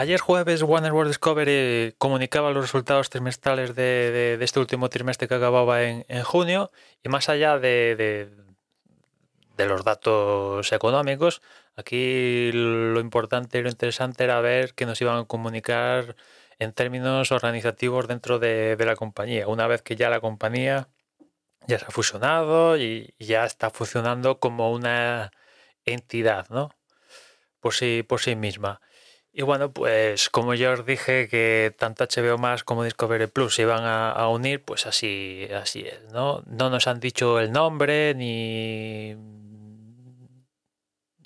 Ayer jueves Warner World Discovery comunicaba los resultados trimestrales de, este último trimestre que acababa en, en junio y más allá de, de- los datos económicos, aquí lo importante y lo interesante era ver que nos iban a comunicar en términos organizativos dentro de, de la compañía. Una vez que ya la compañía ya se ha fusionado y ya está funcionando como una entidad, ¿no? Por sí, por sí misma. Y bueno, pues como ya os dije que tanto HBO Max como Discovery Plus se iban a, a unir, pues así, así es, ¿no? No nos han dicho el nombre ni,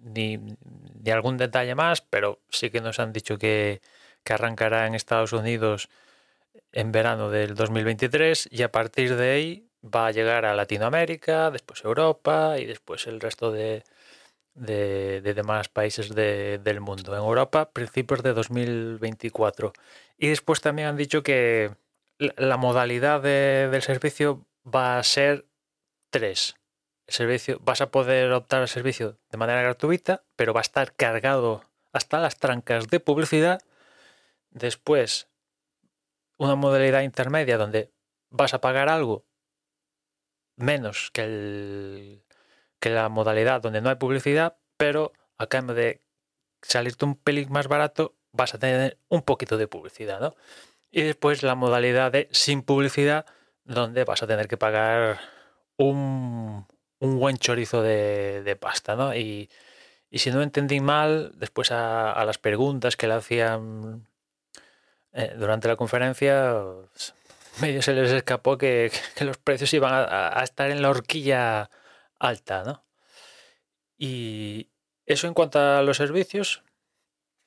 ni, ni algún detalle más, pero sí que nos han dicho que, que arrancará en Estados Unidos en verano del 2023 y a partir de ahí va a llegar a Latinoamérica, después Europa y después el resto de, de, de demás países de- del mundo. En Europa, principios de 2024. Y después también han dicho que la, modalidad de- del servicio va a ser tres. El servicio, vas a poder optar al servicio de manera gratuita, pero va a estar cargado hasta las trancas de publicidad. Después, una modalidad intermedia donde vas a pagar algo menos que el, que la modalidad donde no hay publicidad, pero a cambio de salirte un pelín más barato, vas a tener un poquito de publicidad, ¿no? Y después la modalidad de sin publicidad, donde vas a tener que pagar un, un buen chorizo de, de pasta, ¿no? Y, y si no entendí mal, después a, las preguntas que le hacían eh, durante la conferencia, medio se les escapó que, los precios iban a, a estar en la horquilla alta, ¿no? Y eso en cuanto a los servicios,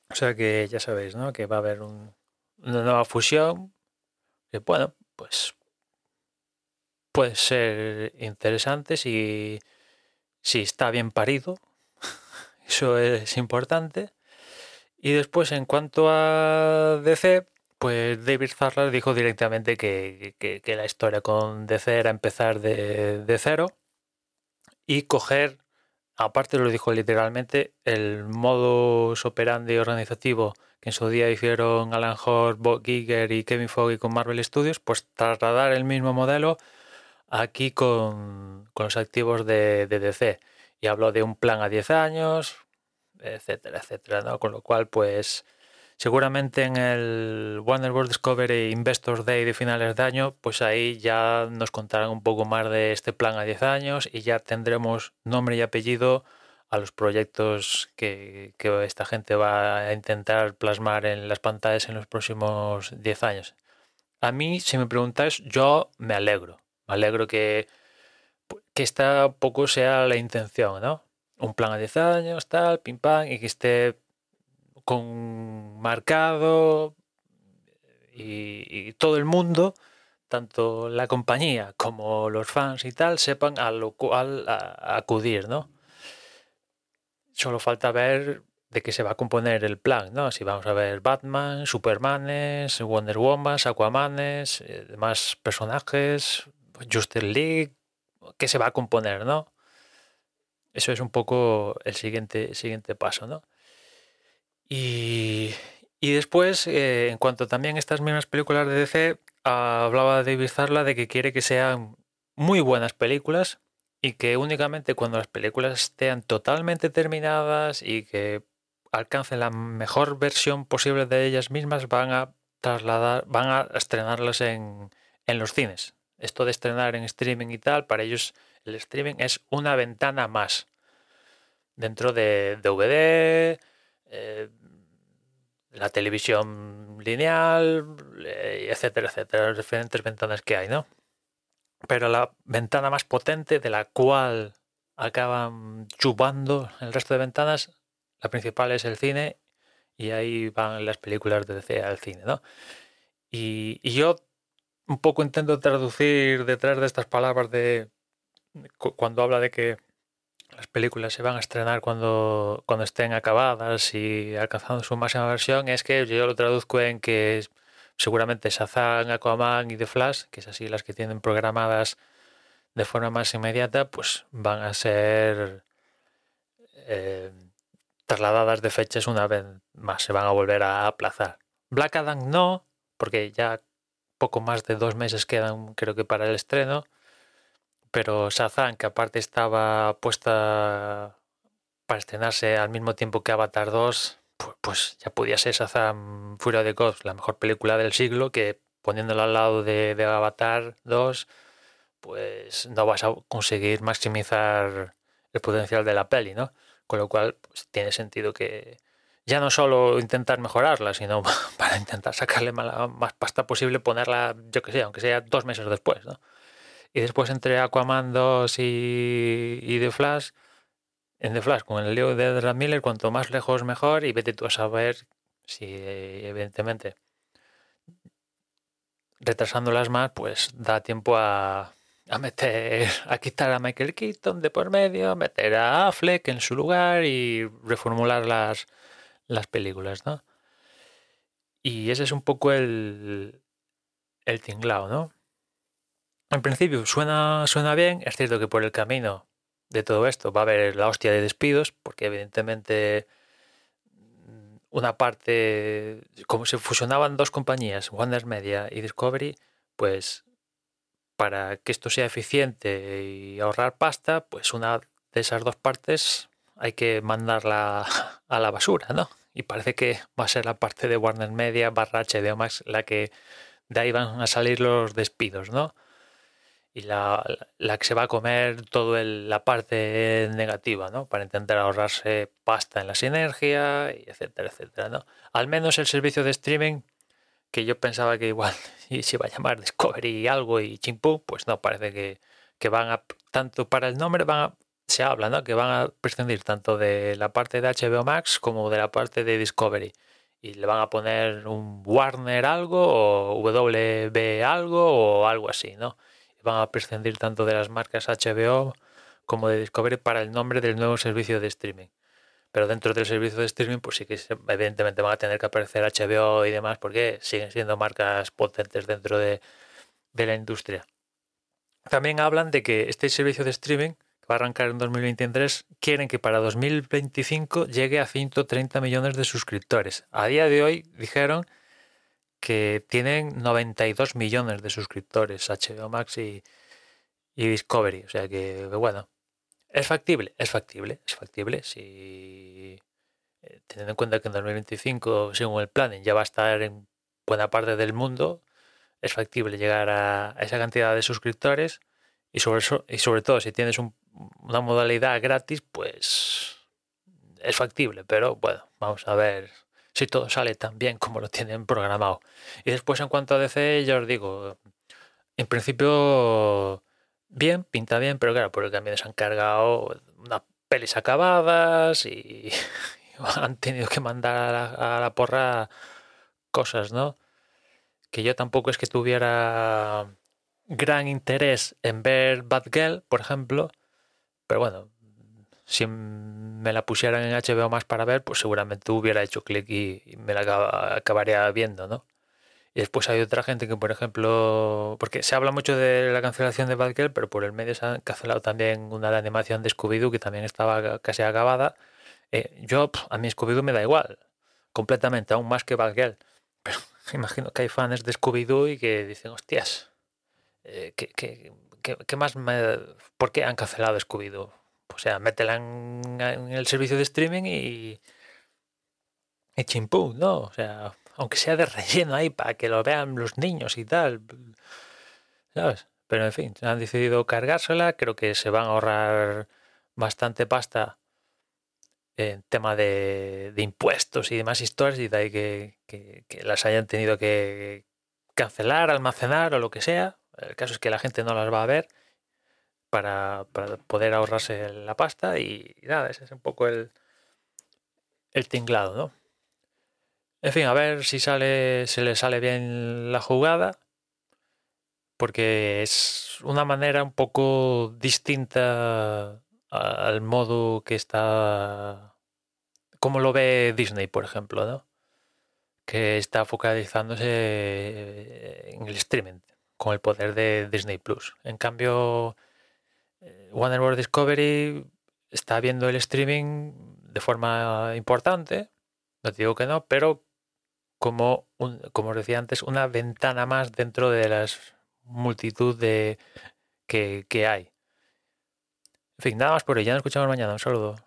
o sea que ya sabéis, ¿no? Que va a haber un- una nueva fusión, que bueno, pues puede ser interesante si, si está bien parido, eso es importante. Y después en cuanto a DC, pues David Farrar dijo directamente que, que- la historia con DC era empezar de, de cero y coger, aparte lo dijo literalmente, el modus operandi organizativo que en su día hicieron Alan Hort, Bob Giger y Kevin Feige con Marvel Studios, pues trasladar el mismo modelo aquí con, con los activos de, de DC. Y habló de un plan a 10 años, etcétera, etcétera, ¿no? Con lo cual, pues seguramente en el Warner Bros. Discovery Investors Day de finales de año, pues ahí ya nos contarán un poco más de este plan a 10 años y ya tendremos nombre y apellido a los proyectos que, que esta gente va a intentar plasmar en las pantallas en los próximos 10 años. A mí, si me preguntáis, yo me alegro. Me alegro que, que esta poco sea la intención, ¿no? Un plan a 10 años, tal, pim pam, y que esté con marcado y, todo el mundo, tanto la compañía como los fans y tal, sepan a lo cual acudir, ¿no? Solo falta ver de qué se va a componer el plan, ¿no? Si vamos a ver Batman, Supermanes, Wonder Woman, Aquamanes, eh, demás personajes, Justice League, qué se va a componer, ¿no? Eso es un poco el siguiente, siguiente paso, ¿no? Y, después, eh, en cuanto también a estas mismas películas de DC, hablaba David Zarla de que quiere que sean muy buenas películas y que únicamente cuando las películas estén totalmente terminadas y que alcancen la mejor versión posible de ellas mismas van a trasladar, van a estrenarlas en, en los cines. Esto de estrenar en streaming y tal, para ellos el streaming es una ventana más dentro de DVD, eh, la televisión lineal, eh, etcétera, etcétera, las diferentes ventanas que hay, ¿no? Pero la ventana más potente de la cual acaban chupando el resto de ventanas, la principal es el cine y ahí van las películas de al cine, ¿no? Y, y yo un poco intento traducir detrás de estas palabras de cuando habla de que las películas se van a estrenar cuando, cuando estén acabadas y alcanzando su máxima versión, es que yo lo traduzco en que seguramente Shazam, Aquaman y The Flash, que es así las que tienen programadas de forma más inmediata, pues van a ser eh, trasladadas de fechas una vez más, se van a volver a aplazar. Black Adam no, porque ya poco más de dos meses quedan creo que para el estreno pero Shazam, que aparte estaba puesta para estrenarse al mismo tiempo que Avatar 2, pues, ya podía ser Shazam Furia de God, la mejor película del siglo, que poniéndola al lado de, Avatar 2, pues no vas a conseguir maximizar el potencial de la peli, ¿no? Con lo cual pues, tiene sentido que ya no solo intentar mejorarla, sino para intentar sacarle más pasta posible, ponerla, yo que sé, aunque sea dos meses después, ¿no? Y después entre Aquaman 2 y, The Flash, en The Flash, con el lío de Ezra Miller, cuanto más lejos mejor, y vete tú a saber si, evidentemente, retrasándolas más, pues da tiempo a, a meter, a quitar a Michael Keaton de por medio, meter a Affleck en su lugar y reformular las, las películas, ¿no? Y ese es un poco el, el tinglao, ¿no? En principio suena, suena bien, es cierto que por el camino de todo esto va a haber la hostia de despidos, porque evidentemente mm, una parte, como se fusionaban dos compañías, Warner Media y Discovery, pues para que esto sea eficiente y ahorrar pasta, pues una de esas dos partes hay que mandarla a la basura, ¿no? Y parece que va a ser la parte de Warner Media barra HBO Max la que de ahí van a salir los despidos, ¿no? Y la, que se va a comer toda la parte negativa, ¿no? Para intentar ahorrarse pasta en la sinergia, y etcétera, etcétera, ¿no? Al menos el servicio de streaming, que yo pensaba que igual se iba a llamar Discovery algo y chimpú, pues no, parece que, que van a, tanto para el nombre van a, se habla, ¿no? Que van a prescindir tanto de la parte de HBO Max como de la parte de Discovery. Y le van a poner un Warner algo o WB algo o algo así, ¿no? Van a prescindir tanto de las marcas HBO como de Discovery para el nombre del nuevo servicio de streaming. Pero dentro del servicio de streaming, pues sí que evidentemente van a tener que aparecer HBO y demás, porque siguen siendo marcas potentes dentro de, la industria. También hablan de que este servicio de streaming, que va a arrancar en 2023, quieren que para 2025 llegue a 130 millones de suscriptores. A día de hoy dijeron que tienen 92 millones de suscriptores HBO Max y, Discovery. O sea que, bueno, es factible, es factible, es factible. Si eh, teniendo en cuenta que en 2025, según el planning, ya va a estar en buena parte del mundo, es factible llegar a, esa cantidad de suscriptores y sobre, y sobre todo si tienes una modalidad gratis, pues es factible. Pero bueno, vamos a ver si todo sale tan bien como lo tienen programado. Y después en cuanto a DC, ya os digo, en principio bien, pinta bien, pero claro, por el cambio se han cargado unas pelis acabadas y, han tenido que mandar a la, porra cosas, ¿no? Que yo tampoco es que tuviera gran interés en ver Bad Girl, por ejemplo, pero bueno, si me la pusieran en HBO más para ver, pues seguramente hubiera hecho clic y, me la acabaría viendo, ¿no? Y después hay otra gente que, por ejemplo, porque se habla mucho de la cancelación de Batgirl, pero por el medio se han cancelado también una de animación de Scooby-Doo que también estaba casi acabada. Eh, yo, a mí Scooby-Doo me da igual. completamente, aún más que Batgirl. Pero imagino que hay fans de Scooby-Doo y que dicen, hostias, eh, ¿qué, qué, qué, qué más me... ¿por qué han cancelado Scooby-Doo? O sea, métela en, el servicio de streaming y, y chimpú, ¿no? O sea, aunque sea de relleno ahí para que lo vean los niños y tal, ¿sabes? Pero en fin, han decidido cargársela, creo que se van a ahorrar bastante pasta en tema de, impuestos y demás historias y de ahí que, que las hayan tenido que cancelar, almacenar o lo que sea. El caso es que la gente no las va a ver para, para poder ahorrarse la pasta y, nada, ese es un poco el, el tinglado, ¿no? En fin, a ver si sale, se le sale bien la jugada, porque es una manera un poco distinta al modo que está, como lo ve Disney, por ejemplo, ¿no? Que está focalizándose en el streaming, con el poder de Disney Plus. En cambio, Warner Bros. Discovery está viendo el streaming de forma importante, no digo que no, pero como, un, como os decía antes, una ventana más dentro de las multitud de que, que hay. En fin, nada más por hoy. Ya nos escuchamos mañana. Un saludo.